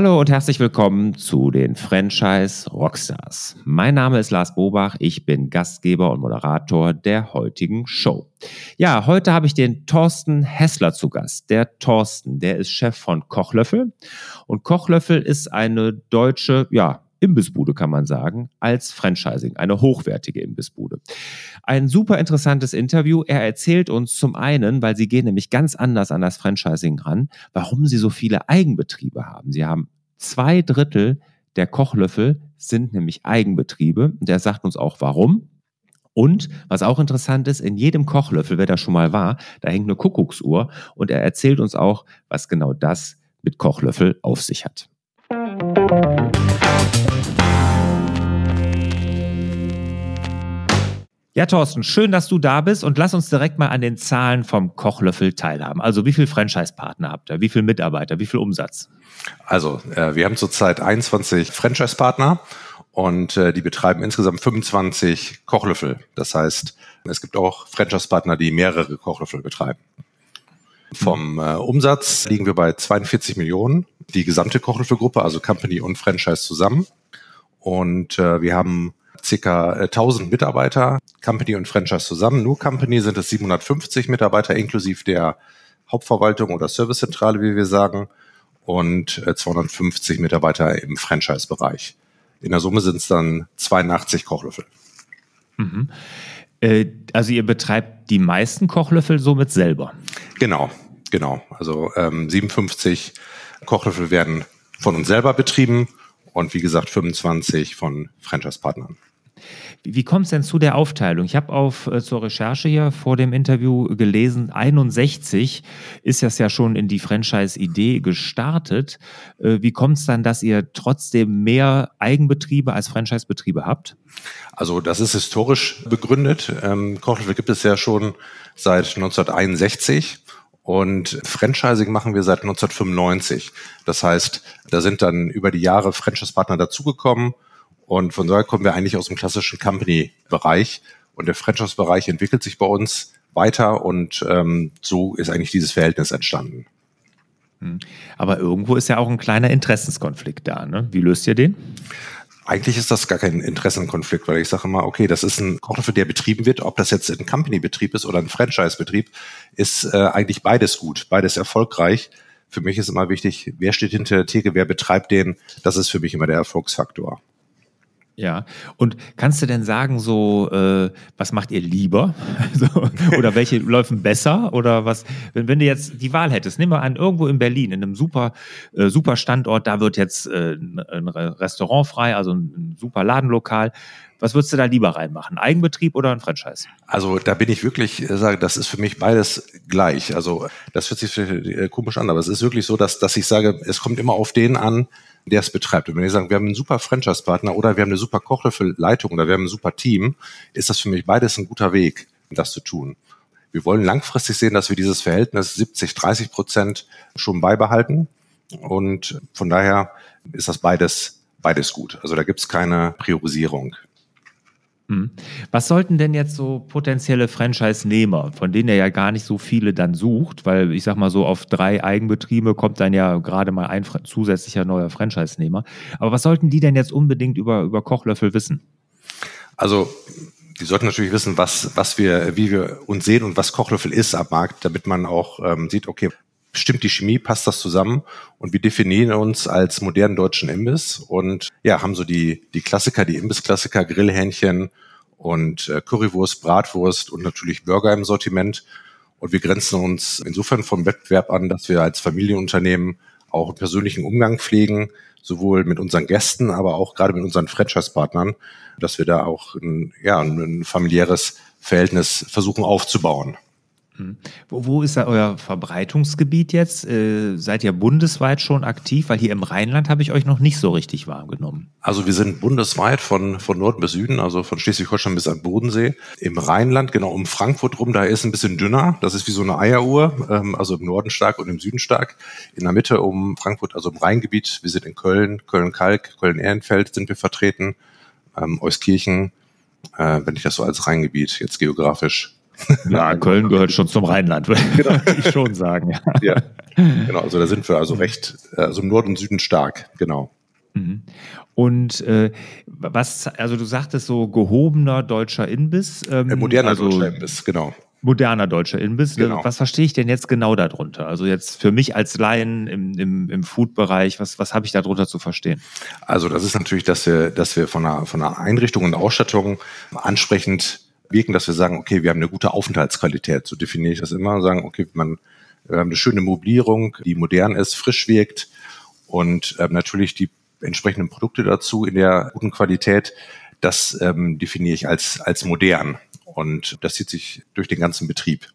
Hallo und herzlich willkommen zu den Franchise Rockstars. Mein Name ist Lars Bobach, ich bin Gastgeber und Moderator der heutigen Show. Ja, heute habe ich den Thorsten Hessler zu Gast. Der Thorsten, der ist Chef von Kochlöffel und Kochlöffel ist eine deutsche, ja, Imbissbude, kann man sagen, als Franchising, eine hochwertige Imbissbude. Ein super interessantes Interview. Er erzählt uns zum einen, weil sie gehen nämlich ganz anders an das Franchising ran, warum sie so viele Eigenbetriebe haben. Sie haben zwei Drittel der Kochlöffel sind nämlich Eigenbetriebe. Und er sagt uns auch warum. Und was auch interessant ist, in jedem Kochlöffel, wer da schon mal war, da hängt eine Kuckucksuhr und er erzählt uns auch, was genau das mit Kochlöffel auf sich hat. Ja, Thorsten, schön, dass du da bist und lass uns direkt mal an den Zahlen vom Kochlöffel teilhaben. Also wie viele Franchise-Partner habt ihr? Wie viele Mitarbeiter? Wie viel Umsatz? Also äh, wir haben zurzeit 21 Franchise-Partner und äh, die betreiben insgesamt 25 Kochlöffel. Das heißt, es gibt auch Franchise-Partner, die mehrere Kochlöffel betreiben. Vom äh, Umsatz liegen wir bei 42 Millionen, die gesamte Kochlöffelgruppe, also Company und Franchise zusammen. Und äh, wir haben circa 1000 äh, Mitarbeiter, Company und Franchise zusammen. Nur Company sind es 750 Mitarbeiter inklusive der Hauptverwaltung oder Servicezentrale, wie wir sagen, und 250 äh, Mitarbeiter im Franchise-Bereich. In der Summe sind es dann 82 Kochlöffel. Mhm. Äh, also ihr betreibt die meisten Kochlöffel somit selber? Genau, genau. Also ähm, 57 Kochlöffel werden von uns selber betrieben und wie gesagt 25 von Franchise-Partnern. Wie, kommt es denn zu der Aufteilung? Ich habe auf äh, zur Recherche hier vor dem Interview gelesen, 61 ist das ja schon in die Franchise-Idee gestartet. Äh, wie kommt es dann, dass ihr trotzdem mehr Eigenbetriebe als Franchise-Betriebe habt? Also das ist historisch begründet. Ähm, Kochlöffel gibt es ja schon seit 1961 und Franchising machen wir seit 1995. Das heißt, da sind dann über die Jahre Franchise-Partner dazugekommen und von daher kommen wir eigentlich aus dem klassischen Company-Bereich. Und der Franchise-Bereich entwickelt sich bei uns weiter und ähm, so ist eigentlich dieses Verhältnis entstanden. Hm. Aber irgendwo ist ja auch ein kleiner Interessenskonflikt da. Ne? Wie löst ihr den? Eigentlich ist das gar kein Interessenkonflikt, weil ich sage mal, okay, das ist ein Kochlöffel, der betrieben wird, ob das jetzt ein Company-Betrieb ist oder ein Franchise-Betrieb, ist äh, eigentlich beides gut, beides erfolgreich. Für mich ist immer wichtig, wer steht hinter der Theke, wer betreibt den, das ist für mich immer der Erfolgsfaktor. Ja, und kannst du denn sagen, so, äh, was macht ihr lieber? so, oder welche laufen besser? Oder was, wenn, wenn du jetzt die Wahl hättest, nimm mal an, irgendwo in Berlin, in einem super, äh, super Standort, da wird jetzt äh, ein Restaurant frei, also ein, ein super Ladenlokal. Was würdest du da lieber reinmachen? Eigenbetrieb oder ein Franchise? Also da bin ich wirklich, äh, sage, das ist für mich beides gleich. Also das hört sich äh, komisch an, aber es ist wirklich so, dass, dass ich sage, es kommt immer auf den an, der es betreibt. Und wenn wir sagen, wir haben einen super Franchise-Partner oder wir haben eine super Kochlöffel-Leitung oder wir haben ein super Team, ist das für mich beides ein guter Weg, das zu tun. Wir wollen langfristig sehen, dass wir dieses Verhältnis 70, 30 Prozent schon beibehalten. Und von daher ist das beides, beides gut. Also da gibt es keine Priorisierung. Hm. Was sollten denn jetzt so potenzielle Franchise-Nehmer, von denen er ja gar nicht so viele dann sucht, weil ich sag mal so auf drei Eigenbetriebe kommt dann ja gerade mal ein zusätzlicher neuer Franchise-Nehmer. Aber was sollten die denn jetzt unbedingt über, über Kochlöffel wissen? Also die sollten natürlich wissen, was, was wir, wie wir uns sehen und was Kochlöffel ist am Markt, damit man auch ähm, sieht, okay, stimmt die Chemie, passt das zusammen und wir definieren uns als modernen deutschen Imbiss und ja, haben so die, die Klassiker, die Imbissklassiker, Grillhähnchen und äh, Currywurst, Bratwurst und natürlich Burger im Sortiment. Und wir grenzen uns insofern vom Wettbewerb an, dass wir als Familienunternehmen auch einen persönlichen Umgang pflegen, sowohl mit unseren Gästen, aber auch gerade mit unseren Franchise-Partnern, dass wir da auch ein, ja, ein familiäres Verhältnis versuchen aufzubauen. Hm. Wo, wo ist da euer Verbreitungsgebiet jetzt? Äh, seid ihr bundesweit schon aktiv? Weil hier im Rheinland habe ich euch noch nicht so richtig wahrgenommen. Also wir sind bundesweit von, von Norden bis Süden, also von Schleswig-Holstein bis an Bodensee. Im Rheinland, genau um Frankfurt rum, da ist ein bisschen dünner. Das ist wie so eine Eieruhr, ähm, also im Norden stark und im Süden stark. In der Mitte um Frankfurt, also im Rheingebiet. Wir sind in Köln, Köln-Kalk, Köln-Ehrenfeld sind wir vertreten, ähm, Euskirchen, äh, wenn ich das so als Rheingebiet jetzt geografisch Ja, Köln gehört schon zum Rheinland, würde genau. ich schon sagen. Ja. ja. genau. Also da sind wir also recht, also im Norden und Süden stark, genau. Mhm. Und äh, was, also du sagtest so gehobener deutscher Inbiss. Ähm, moderner also, deutscher Inbiss, genau moderner deutscher Inbiss. Genau. Was verstehe ich denn jetzt genau darunter? Also jetzt für mich als Laien im, im, im Food-Bereich, was, was habe ich darunter zu verstehen? Also das ist natürlich, dass wir, dass wir von einer, von einer Einrichtung und Ausstattung ansprechend wirken, dass wir sagen, okay, wir haben eine gute Aufenthaltsqualität. So definiere ich das immer. Sagen, okay, man, wir haben eine schöne Mobilierung, die modern ist, frisch wirkt und ähm, natürlich die entsprechenden Produkte dazu in der guten Qualität. Das ähm, definiere ich als, als modern. Und das zieht sich durch den ganzen Betrieb.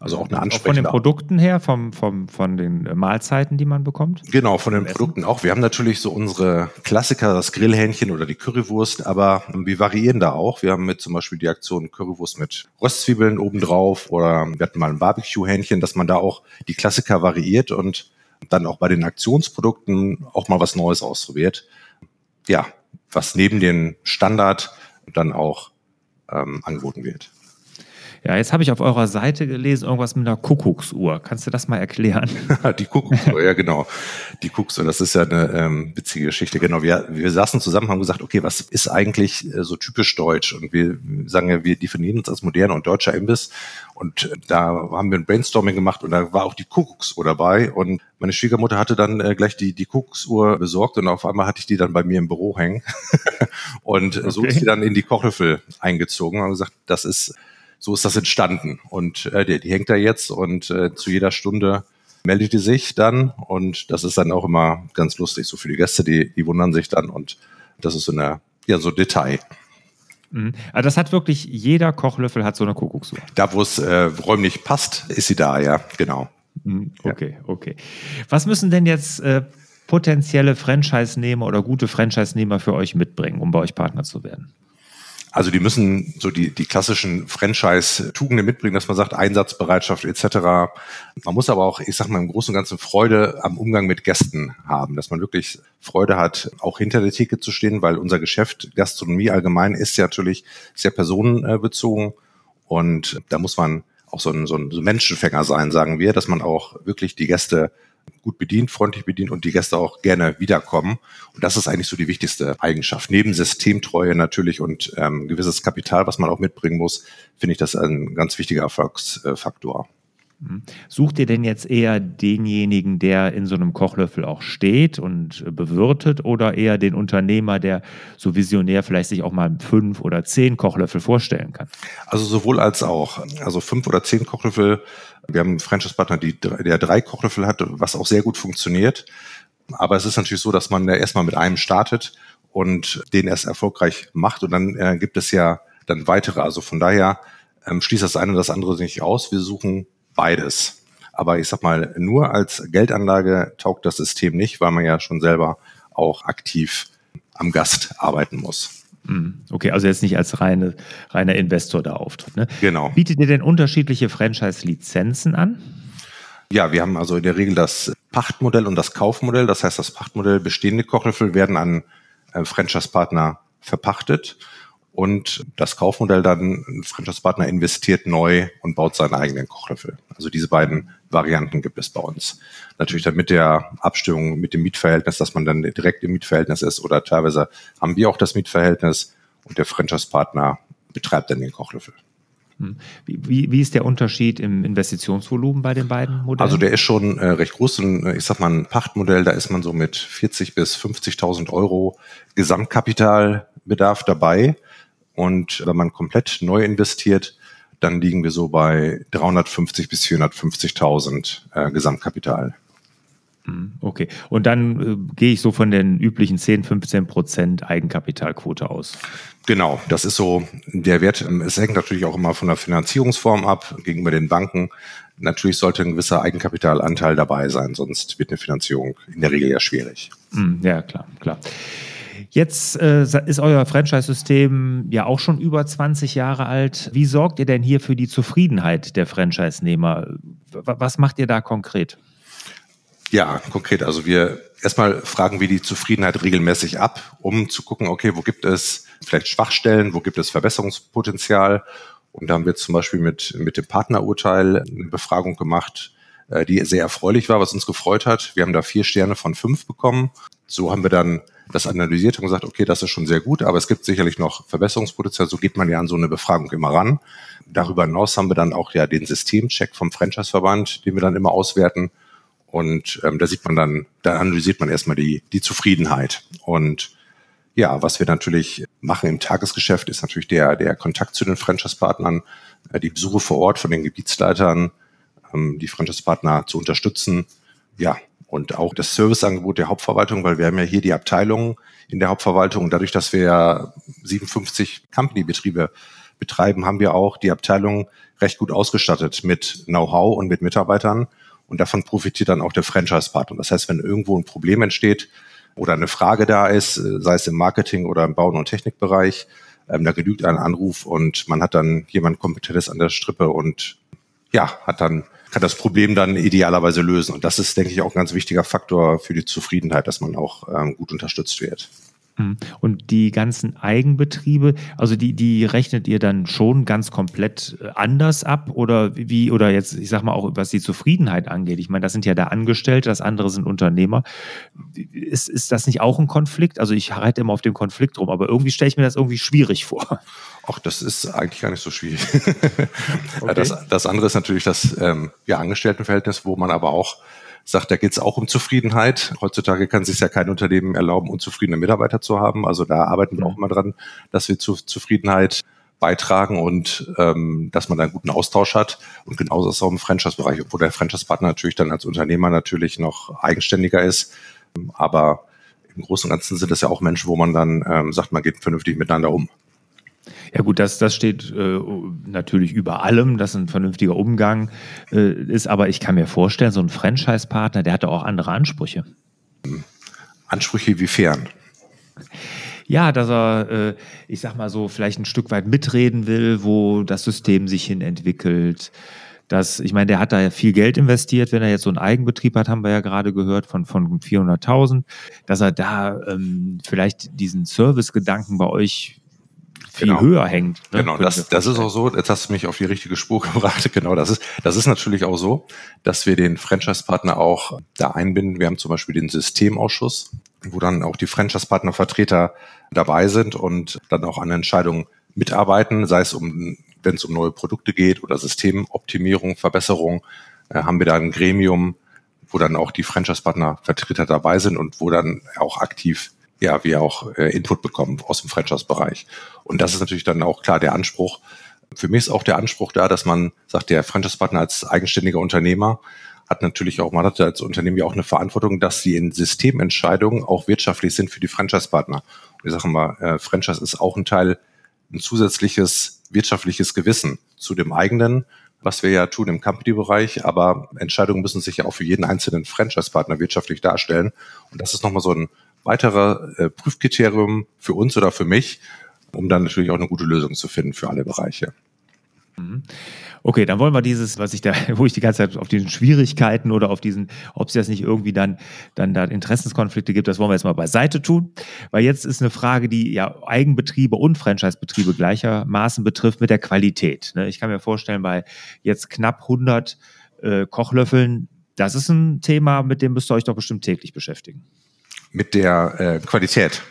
Also auch eine ansprechende. Auch von den Produkten her, vom, vom, von den Mahlzeiten, die man bekommt? Genau, von den Produkten auch. Wir haben natürlich so unsere Klassiker, das Grillhähnchen oder die Currywurst, aber wir variieren da auch. Wir haben mit zum Beispiel die Aktion Currywurst mit Röstzwiebeln obendrauf oder wir hatten mal ein Barbecue-Hähnchen, dass man da auch die Klassiker variiert und dann auch bei den Aktionsprodukten auch mal was Neues ausprobiert. Ja, was neben den Standard dann auch ähm, angeboten wird. Ja, jetzt habe ich auf eurer Seite gelesen, irgendwas mit einer Kuckucksuhr. Kannst du das mal erklären? die Kuckucksuhr, ja genau. Die Kuckucksuhr, das ist ja eine ähm, witzige Geschichte. Genau, wir, wir saßen zusammen, haben gesagt, okay, was ist eigentlich äh, so typisch deutsch? Und wir sagen ja, wir definieren uns als moderner und deutscher Imbiss. Und da haben wir ein Brainstorming gemacht und da war auch die Kuckucksuhr dabei. Und meine Schwiegermutter hatte dann äh, gleich die, die Kuckucksuhr besorgt und auf einmal hatte ich die dann bei mir im Büro hängen. und okay. so ist sie dann in die Kochlöffel eingezogen und gesagt, das ist so ist das entstanden. Und äh, die, die hängt da jetzt und äh, zu jeder Stunde meldet die sich dann und das ist dann auch immer ganz lustig. So für die Gäste, die, die wundern sich dann und das ist so eine, ja, so Detail. Mhm. Also das hat wirklich, jeder Kochlöffel hat so eine Kuckucksuhr. Da, wo es äh, räumlich passt, ist sie da, ja, genau. Mhm. Okay, ja. okay. Was müssen denn jetzt äh, potenzielle Franchise-Nehmer oder gute Franchise-Nehmer für euch mitbringen, um bei euch Partner zu werden? Also die müssen so die, die klassischen Franchise-Tugenden mitbringen, dass man sagt, Einsatzbereitschaft etc. Man muss aber auch, ich sag mal, im Großen und Ganzen Freude am Umgang mit Gästen haben, dass man wirklich Freude hat, auch hinter der Theke zu stehen, weil unser Geschäft, Gastronomie allgemein, ist ja natürlich sehr personenbezogen und da muss man auch so ein, so ein Menschenfänger sein, sagen wir, dass man auch wirklich die Gäste gut bedient, freundlich bedient und die Gäste auch gerne wiederkommen. Und das ist eigentlich so die wichtigste Eigenschaft. Neben Systemtreue natürlich und ähm, gewisses Kapital, was man auch mitbringen muss, finde ich das ein ganz wichtiger Erfolgsfaktor. Mhm. Sucht ihr denn jetzt eher denjenigen, der in so einem Kochlöffel auch steht und bewirtet oder eher den Unternehmer, der so visionär vielleicht sich auch mal fünf oder zehn Kochlöffel vorstellen kann? Also sowohl als auch. Also fünf oder zehn Kochlöffel. Wir haben einen Franchise-Partner, der drei Kochlöffel hat, was auch sehr gut funktioniert. Aber es ist natürlich so, dass man ja erstmal mit einem startet und den erst erfolgreich macht und dann äh, gibt es ja dann weitere. Also von daher ähm, schließt das eine das andere nicht aus. Wir suchen beides. Aber ich sag mal, nur als Geldanlage taugt das System nicht, weil man ja schon selber auch aktiv am Gast arbeiten muss. Mhm. Okay, also jetzt nicht als reine, reiner Investor da auftritt. Ne? Genau. Bietet ihr denn unterschiedliche Franchise-Lizenzen an? Ja, wir haben also in der Regel das Pachtmodell und das Kaufmodell. Das heißt, das Pachtmodell bestehende Kochlöffel werden an äh, Franchise-Partner verpachtet und das Kaufmodell dann, ein Franchise-Partner investiert neu und baut seinen eigenen Kochlöffel. Also diese beiden Varianten gibt es bei uns. Natürlich dann mit der Abstimmung mit dem Mietverhältnis, dass man dann direkt im Mietverhältnis ist oder teilweise haben wir auch das Mietverhältnis und der Franchise-Partner betreibt dann den Kochlöffel. Hm. Wie, wie ist der Unterschied im Investitionsvolumen bei den beiden Modellen? Also der ist schon äh, recht groß. Und, äh, ich sag mal, ein Pachtmodell, da ist man so mit 40 bis 50.000 Euro Gesamtkapitalbedarf dabei. Und wenn man komplett neu investiert, dann liegen wir so bei 350 bis 450.000 äh, Gesamtkapital. Mhm, okay. Und dann äh, gehe ich so von den üblichen 10, 15 Prozent Eigenkapitalquote aus. Genau, das ist so der Wert. Es hängt natürlich auch immer von der Finanzierungsform ab gegenüber den Banken. Natürlich sollte ein gewisser Eigenkapitalanteil dabei sein, sonst wird eine Finanzierung in der Regel ja schwierig. Mhm, ja, klar, klar. Jetzt äh, ist euer Franchise-System ja auch schon über 20 Jahre alt. Wie sorgt ihr denn hier für die Zufriedenheit der Franchise-Nehmer? Was macht ihr da konkret? Ja, konkret. Also wir erstmal fragen wir die Zufriedenheit regelmäßig ab, um zu gucken, okay, wo gibt es vielleicht Schwachstellen, wo gibt es Verbesserungspotenzial Und da haben wir zum Beispiel mit, mit dem Partnerurteil eine Befragung gemacht, äh, die sehr erfreulich war, was uns gefreut hat. Wir haben da vier Sterne von fünf bekommen. So haben wir dann das analysiert und gesagt, okay, das ist schon sehr gut, aber es gibt sicherlich noch Verbesserungspotenzial. So geht man ja an so eine Befragung immer ran. Darüber hinaus haben wir dann auch ja den Systemcheck vom Franchise-Verband, den wir dann immer auswerten. Und ähm, da sieht man dann, da analysiert man erstmal die, die Zufriedenheit. Und ja, was wir natürlich machen im Tagesgeschäft, ist natürlich der, der Kontakt zu den Franchise-Partnern, äh, die Besuche vor Ort von den Gebietsleitern, ähm, die Franchise-Partner zu unterstützen. Ja, und auch das Serviceangebot der Hauptverwaltung, weil wir haben ja hier die Abteilung in der Hauptverwaltung. Dadurch, dass wir ja 57 Company-Betriebe betreiben, haben wir auch die Abteilung recht gut ausgestattet mit Know-how und mit Mitarbeitern. Und davon profitiert dann auch der Franchise-Partner. Das heißt, wenn irgendwo ein Problem entsteht oder eine Frage da ist, sei es im Marketing oder im Bauen- und Technikbereich, ähm, da genügt ein Anruf und man hat dann jemand Kompetentes an der Strippe und ja, hat dann kann das Problem dann idealerweise lösen. Und das ist, denke ich, auch ein ganz wichtiger Faktor für die Zufriedenheit, dass man auch ähm, gut unterstützt wird. Mhm. Und die ganzen Eigenbetriebe, also die, die rechnet ihr dann schon ganz komplett äh, anders ab oder wie, oder jetzt, ich sag mal auch, was die Zufriedenheit angeht. Ich meine, das sind ja da Angestellte, das andere sind Unternehmer. Ist, ist das nicht auch ein Konflikt? Also ich reite immer auf dem Konflikt rum, aber irgendwie stelle ich mir das irgendwie schwierig vor. Ach, das ist eigentlich gar nicht so schwierig. okay. das, das andere ist natürlich das ähm, ja, Angestelltenverhältnis, wo man aber auch sagt, da geht es auch um Zufriedenheit. Heutzutage kann sich ja kein Unternehmen erlauben, unzufriedene Mitarbeiter zu haben. Also da arbeiten wir auch mal dran, dass wir zu Zufriedenheit beitragen und ähm, dass man da einen guten Austausch hat. Und genauso ist es auch im Franchise-Bereich, obwohl der Franchise-Partner natürlich dann als Unternehmer natürlich noch eigenständiger ist. Aber im Großen und Ganzen sind es ja auch Menschen, wo man dann ähm, sagt, man geht vernünftig miteinander um. Ja gut, das, das steht äh, natürlich über allem, dass ein vernünftiger Umgang äh, ist, aber ich kann mir vorstellen, so ein Franchise-Partner, der hat auch andere Ansprüche. Ansprüche wiefern? Ja, dass er, äh, ich sag mal so, vielleicht ein Stück weit mitreden will, wo das System sich hin entwickelt. Das, ich meine, der hat da viel Geld investiert, wenn er jetzt so einen Eigenbetrieb hat, haben wir ja gerade gehört, von, von 400.000, dass er da ähm, vielleicht diesen Service-Gedanken bei euch viel genau. höher hängt. Ne? Genau, das, das ist auch so. Jetzt hast du mich auf die richtige Spur gebracht. Genau, das ist, das ist natürlich auch so, dass wir den Franchise-Partner auch da einbinden. Wir haben zum Beispiel den Systemausschuss, wo dann auch die Franchise-Partner-Vertreter dabei sind und dann auch an Entscheidungen mitarbeiten, sei es um, wenn es um neue Produkte geht oder Systemoptimierung, Verbesserung, äh, haben wir da ein Gremium, wo dann auch die Franchise-Partner-Vertreter dabei sind und wo dann auch aktiv ja, wir auch äh, Input bekommen aus dem Franchise-Bereich. Und das ist natürlich dann auch klar der Anspruch. Für mich ist auch der Anspruch da, dass man sagt, der Franchise-Partner als eigenständiger Unternehmer hat natürlich auch, man hat als Unternehmen ja auch eine Verantwortung, dass sie in Systementscheidungen auch wirtschaftlich sind für die Franchise-Partner. Und ich sage mal, äh, Franchise ist auch ein Teil, ein zusätzliches wirtschaftliches Gewissen zu dem eigenen, was wir ja tun im Company-Bereich, aber Entscheidungen müssen sich ja auch für jeden einzelnen Franchise-Partner wirtschaftlich darstellen. Und das ist nochmal so ein weiterer äh, Prüfkriterium für uns oder für mich, um dann natürlich auch eine gute Lösung zu finden für alle Bereiche. Mhm. Okay, dann wollen wir dieses, was ich da, wo ich die ganze Zeit auf diesen Schwierigkeiten oder auf diesen, ob es das nicht irgendwie dann, dann da Interessenskonflikte gibt, das wollen wir jetzt mal beiseite tun. Weil jetzt ist eine Frage, die ja Eigenbetriebe und Franchisebetriebe gleichermaßen betrifft mit der Qualität. Ne? Ich kann mir vorstellen, bei jetzt knapp 100 äh, Kochlöffeln, das ist ein Thema, mit dem müsst ihr euch doch bestimmt täglich beschäftigen mit der äh, Qualität.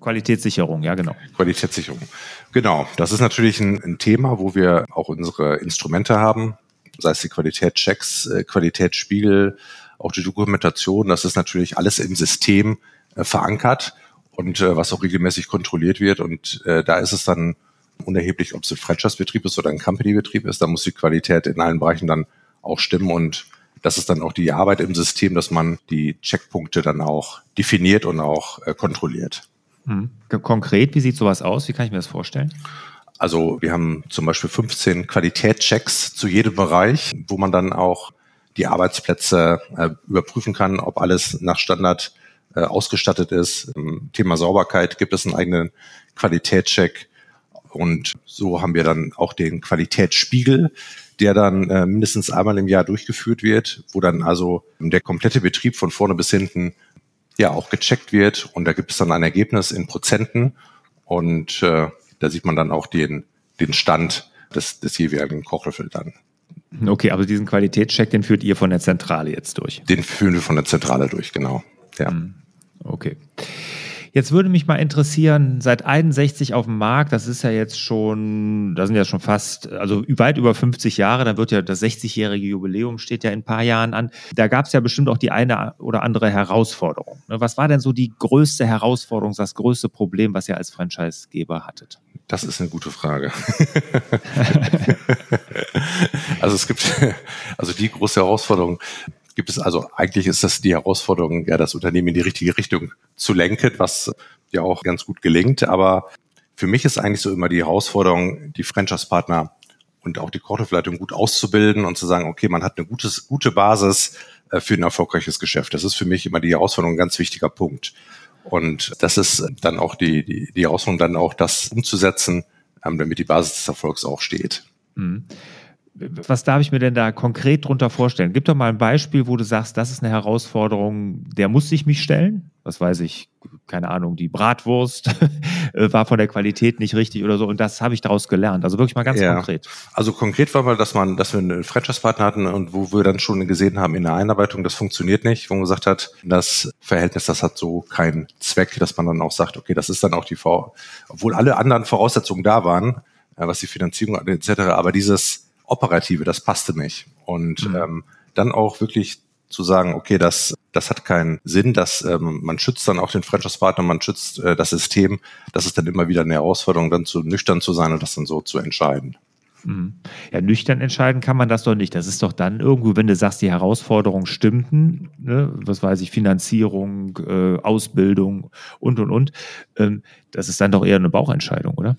Qualitätssicherung, ja, genau. Qualitätssicherung. Genau. Das ist natürlich ein, ein Thema, wo wir auch unsere Instrumente haben, sei es die Qualitätschecks, äh, Qualitätsspiegel, auch die Dokumentation. Das ist natürlich alles im System äh, verankert und äh, was auch regelmäßig kontrolliert wird. Und äh, da ist es dann unerheblich, ob es ein Franchise-Betrieb ist oder ein Company-Betrieb ist. Da muss die Qualität in allen Bereichen dann auch stimmen und das ist dann auch die Arbeit im System, dass man die Checkpunkte dann auch definiert und auch äh, kontrolliert. Mhm. Konkret, wie sieht sowas aus? Wie kann ich mir das vorstellen? Also wir haben zum Beispiel 15 Qualitätschecks zu jedem Bereich, wo man dann auch die Arbeitsplätze äh, überprüfen kann, ob alles nach Standard äh, ausgestattet ist. Im Thema Sauberkeit gibt es einen eigenen Qualitätscheck. Und so haben wir dann auch den Qualitätsspiegel, der dann äh, mindestens einmal im Jahr durchgeführt wird, wo dann also der komplette Betrieb von vorne bis hinten ja auch gecheckt wird und da gibt es dann ein Ergebnis in Prozenten und äh, da sieht man dann auch den, den Stand des, des jeweiligen Kochlöffel dann. Okay, aber diesen Qualitätscheck, den führt ihr von der Zentrale jetzt durch? Den führen wir von der Zentrale durch, genau. Ja. Hm, okay. Jetzt würde mich mal interessieren, seit 61 auf dem Markt, das ist ja jetzt schon, da sind ja schon fast, also weit über 50 Jahre, da wird ja das 60-jährige Jubiläum steht ja in ein paar Jahren an. Da gab es ja bestimmt auch die eine oder andere Herausforderung. Ne? Was war denn so die größte Herausforderung, das größte Problem, was ihr als Franchisegeber hattet? Das ist eine gute Frage. also es gibt, also die große Herausforderung, gibt es also eigentlich ist das die Herausforderung, ja, das Unternehmen in die richtige Richtung zu lenken, was ja auch ganz gut gelingt. Aber für mich ist eigentlich so immer die Herausforderung, die Franchise-Partner und auch die Korthofleitung gut auszubilden und zu sagen, okay, man hat eine gutes, gute Basis äh, für ein erfolgreiches Geschäft. Das ist für mich immer die Herausforderung ein ganz wichtiger Punkt. Und das ist dann auch die, die, die Herausforderung, dann auch das umzusetzen, ähm, damit die Basis des Erfolgs auch steht. Mhm was darf ich mir denn da konkret drunter vorstellen? Gib doch mal ein Beispiel, wo du sagst, das ist eine Herausforderung, der muss ich mich stellen. Was weiß ich, keine Ahnung, die Bratwurst äh, war von der Qualität nicht richtig oder so. Und das habe ich daraus gelernt. Also wirklich mal ganz ja. konkret. Also konkret war mal, dass man, dass wir einen Franchise-Partner hatten und wo wir dann schon gesehen haben in der Einarbeitung, das funktioniert nicht, wo man gesagt hat, das Verhältnis, das hat so keinen Zweck, dass man dann auch sagt, okay, das ist dann auch die V, obwohl alle anderen Voraussetzungen da waren, äh, was die Finanzierung etc. Aber dieses Operative, das passte nicht. Und mhm. ähm, dann auch wirklich zu sagen, okay, das, das hat keinen Sinn, dass ähm, man schützt dann auch den Franchise-Partner, man schützt äh, das System. Das ist dann immer wieder eine Herausforderung, dann zu nüchtern zu sein und das dann so zu entscheiden. Mhm. Ja, nüchtern entscheiden kann man das doch nicht. Das ist doch dann irgendwo, wenn du sagst, die Herausforderungen stimmten, ne, was weiß ich, Finanzierung, äh, Ausbildung und und und, ähm, das ist dann doch eher eine Bauchentscheidung, oder?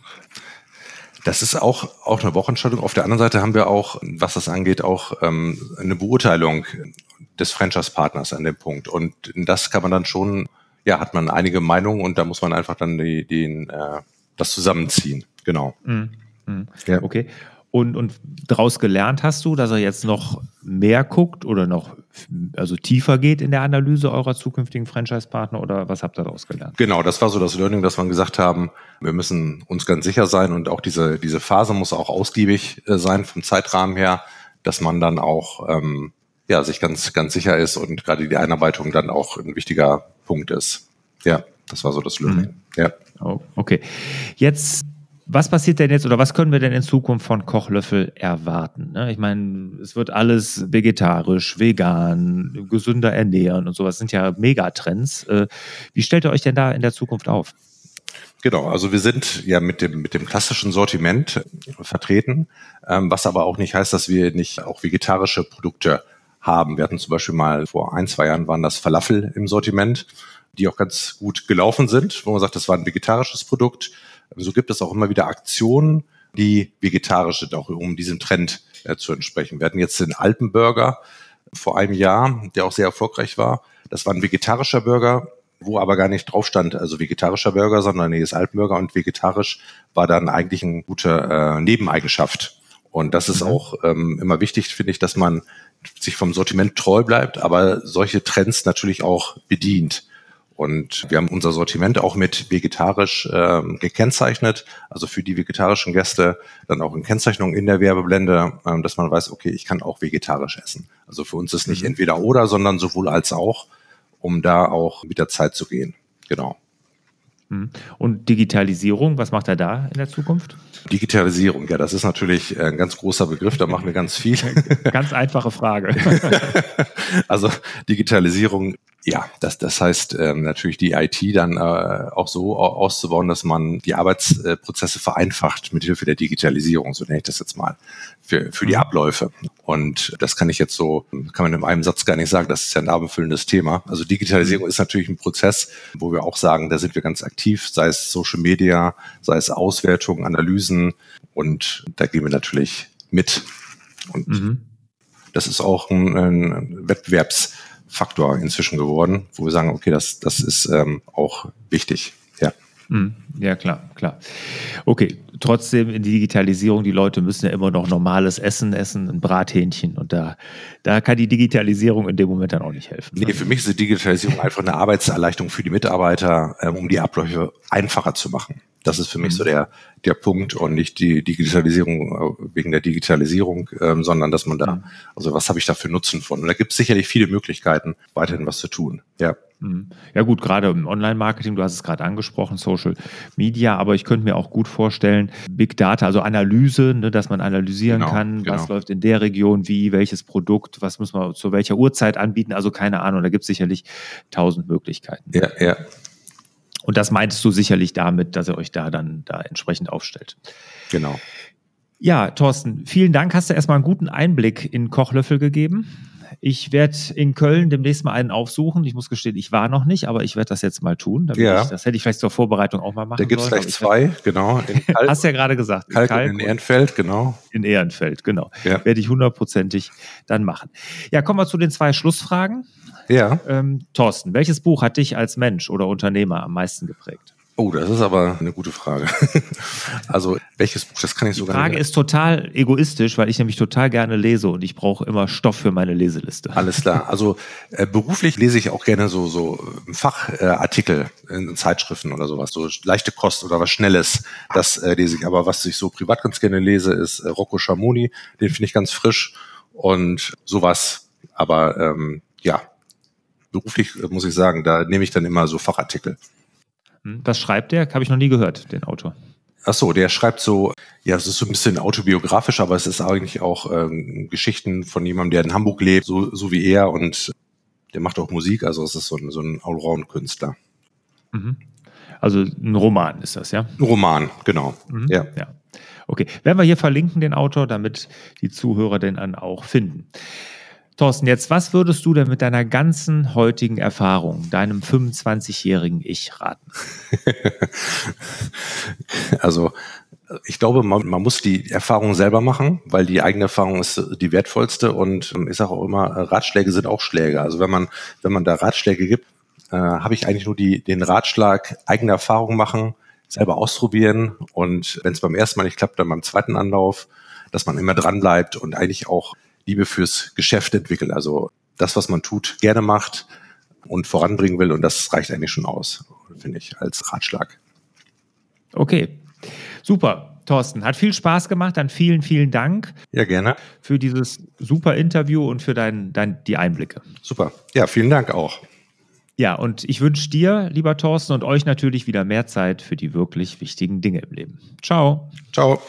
Das ist auch, auch eine Wochenstellung. Auf der anderen Seite haben wir auch, was das angeht, auch ähm, eine Beurteilung des Franchise-Partners an dem Punkt. Und das kann man dann schon, ja, hat man einige Meinungen und da muss man einfach dann die, den, äh, das zusammenziehen. Genau. Mhm. Mhm. Ja. Okay und, und daraus gelernt hast du, dass er jetzt noch mehr guckt oder noch also tiefer geht in der Analyse eurer zukünftigen Franchise-Partner oder was habt ihr daraus gelernt? Genau, das war so das Learning, dass wir gesagt haben, wir müssen uns ganz sicher sein und auch diese, diese Phase muss auch ausgiebig äh, sein vom Zeitrahmen her, dass man dann auch ähm, ja, sich ganz, ganz sicher ist und gerade die Einarbeitung dann auch ein wichtiger Punkt ist. Ja, das war so das Learning. Mhm. Ja. Oh, okay. Jetzt was passiert denn jetzt oder was können wir denn in Zukunft von Kochlöffel erwarten? Ne? Ich meine, es wird alles vegetarisch, vegan, gesünder ernähren und sowas. Sind ja Megatrends. Äh, wie stellt ihr euch denn da in der Zukunft auf? Genau, also wir sind ja mit dem, mit dem klassischen Sortiment vertreten, ähm, was aber auch nicht heißt, dass wir nicht auch vegetarische Produkte haben. Wir hatten zum Beispiel mal vor ein, zwei Jahren waren das Falafel im Sortiment, die auch ganz gut gelaufen sind, wo man sagt, das war ein vegetarisches Produkt so gibt es auch immer wieder Aktionen, die vegetarisch sind, auch um diesem Trend äh, zu entsprechen. Wir hatten jetzt den Alpenburger vor einem Jahr, der auch sehr erfolgreich war. Das war ein vegetarischer Burger, wo aber gar nicht drauf stand, also vegetarischer Burger, sondern nee, ist Alpenburger und vegetarisch war dann eigentlich eine gute äh, Nebeneigenschaft. Und das ist mhm. auch ähm, immer wichtig, finde ich, dass man sich vom Sortiment treu bleibt, aber solche Trends natürlich auch bedient. Und wir haben unser Sortiment auch mit vegetarisch ähm, gekennzeichnet, also für die vegetarischen Gäste dann auch in Kennzeichnung in der Werbeblende, ähm, dass man weiß, okay, ich kann auch vegetarisch essen. Also für uns ist nicht mhm. entweder oder, sondern sowohl als auch, um da auch mit der Zeit zu gehen. Genau. Mhm. Und Digitalisierung, was macht er da in der Zukunft? Digitalisierung, ja, das ist natürlich ein ganz großer Begriff, da machen wir ganz viel. Ganz einfache Frage. also Digitalisierung ja, das, das heißt ähm, natürlich die IT dann äh, auch so auszubauen, dass man die Arbeitsprozesse vereinfacht mit Hilfe der Digitalisierung, so nenne ich das jetzt mal, für, für die mhm. Abläufe. Und das kann ich jetzt so, kann man in einem Satz gar nicht sagen, das ist ja ein abendfüllendes Thema. Also Digitalisierung mhm. ist natürlich ein Prozess, wo wir auch sagen, da sind wir ganz aktiv, sei es Social Media, sei es Auswertungen, Analysen und da gehen wir natürlich mit. Und mhm. das ist auch ein, ein Wettbewerbs Faktor inzwischen geworden, wo wir sagen, okay, das, das ist ähm, auch wichtig. Ja. Hm, ja, klar, klar. Okay, trotzdem in die Digitalisierung, die Leute müssen ja immer noch normales Essen essen, ein Brathähnchen. Und da, da kann die Digitalisierung in dem Moment dann auch nicht helfen. Nee, für mich ist die Digitalisierung einfach eine Arbeitserleichterung für die Mitarbeiter, ähm, um die Abläufe einfacher zu machen. Das ist für mich so mhm. der, der Punkt und nicht die Digitalisierung äh, wegen der Digitalisierung, ähm, sondern dass man da, mhm. also was habe ich da für Nutzen von? Und da gibt es sicherlich viele Möglichkeiten, weiterhin was zu tun. Ja. Mhm. Ja gut, gerade im Online-Marketing, du hast es gerade angesprochen, Social Media, aber ich könnte mir auch gut vorstellen, Big Data, also Analyse, ne, dass man analysieren genau, kann, genau. was läuft in der Region wie, welches Produkt, was muss man zu welcher Uhrzeit anbieten, also keine Ahnung, da gibt es sicherlich tausend Möglichkeiten. Ja, ja. Und das meintest du sicherlich damit, dass ihr euch da dann da entsprechend aufstellt. Genau. Ja, Thorsten, vielen Dank. Hast du erstmal einen guten Einblick in Kochlöffel gegeben. Ich werde in Köln demnächst mal einen aufsuchen. Ich muss gestehen, ich war noch nicht, aber ich werde das jetzt mal tun. Ja. Ich, das hätte ich vielleicht zur Vorbereitung auch mal machen Da gibt es gleich zwei, werd, genau. Kalk, hast du ja gerade gesagt. Kalk, Kalk in Ehrenfeld, genau. In Ehrenfeld, genau. Ja. Werde ich hundertprozentig dann machen. Ja, kommen wir zu den zwei Schlussfragen. Ja. Ähm, Thorsten, welches Buch hat dich als Mensch oder Unternehmer am meisten geprägt? Oh, das ist aber eine gute Frage. also, welches Buch, das kann ich sogar nicht. Die Frage ist total egoistisch, weil ich nämlich total gerne lese und ich brauche immer Stoff für meine Leseliste. Alles klar. Also, äh, beruflich lese ich auch gerne so, so Fachartikel äh, in Zeitschriften oder sowas, so leichte Kost oder was Schnelles. Das äh, lese ich. Aber was ich so privat ganz gerne lese, ist äh, Rocco Schamoni. Den finde ich ganz frisch und sowas. Aber ähm, ja, beruflich äh, muss ich sagen, da nehme ich dann immer so Fachartikel. Hm, was schreibt der? Habe ich noch nie gehört, den Autor. Ach so, der schreibt so, ja, es ist so ein bisschen autobiografisch, aber es ist eigentlich auch ähm, Geschichten von jemandem, der in Hamburg lebt, so, so wie er und der macht auch Musik, also es ist so ein, so ein Allround-Künstler. Mhm. Also ein Roman ist das, ja? Ein Roman, genau. Mhm. Ja. ja. Okay, werden wir hier verlinken, den Autor, damit die Zuhörer den dann auch finden. Thorsten, jetzt, was würdest du denn mit deiner ganzen heutigen Erfahrung, deinem 25-jährigen Ich raten? also, ich glaube, man, man, muss die Erfahrung selber machen, weil die eigene Erfahrung ist die wertvollste und ich sage auch immer, Ratschläge sind auch Schläge. Also wenn man, wenn man da Ratschläge gibt, äh, habe ich eigentlich nur die, den Ratschlag, eigene Erfahrung machen, selber ausprobieren und wenn es beim ersten Mal nicht klappt, dann beim zweiten Anlauf, dass man immer dran bleibt und eigentlich auch Liebe fürs Geschäft entwickelt. Also das, was man tut, gerne macht und voranbringen will. Und das reicht eigentlich schon aus, finde ich, als Ratschlag. Okay, super. Thorsten, hat viel Spaß gemacht. Dann vielen, vielen Dank. Ja, gerne. Für dieses super Interview und für dein, dein, die Einblicke. Super. Ja, vielen Dank auch. Ja, und ich wünsche dir, lieber Thorsten, und euch natürlich wieder mehr Zeit für die wirklich wichtigen Dinge im Leben. Ciao. Ciao.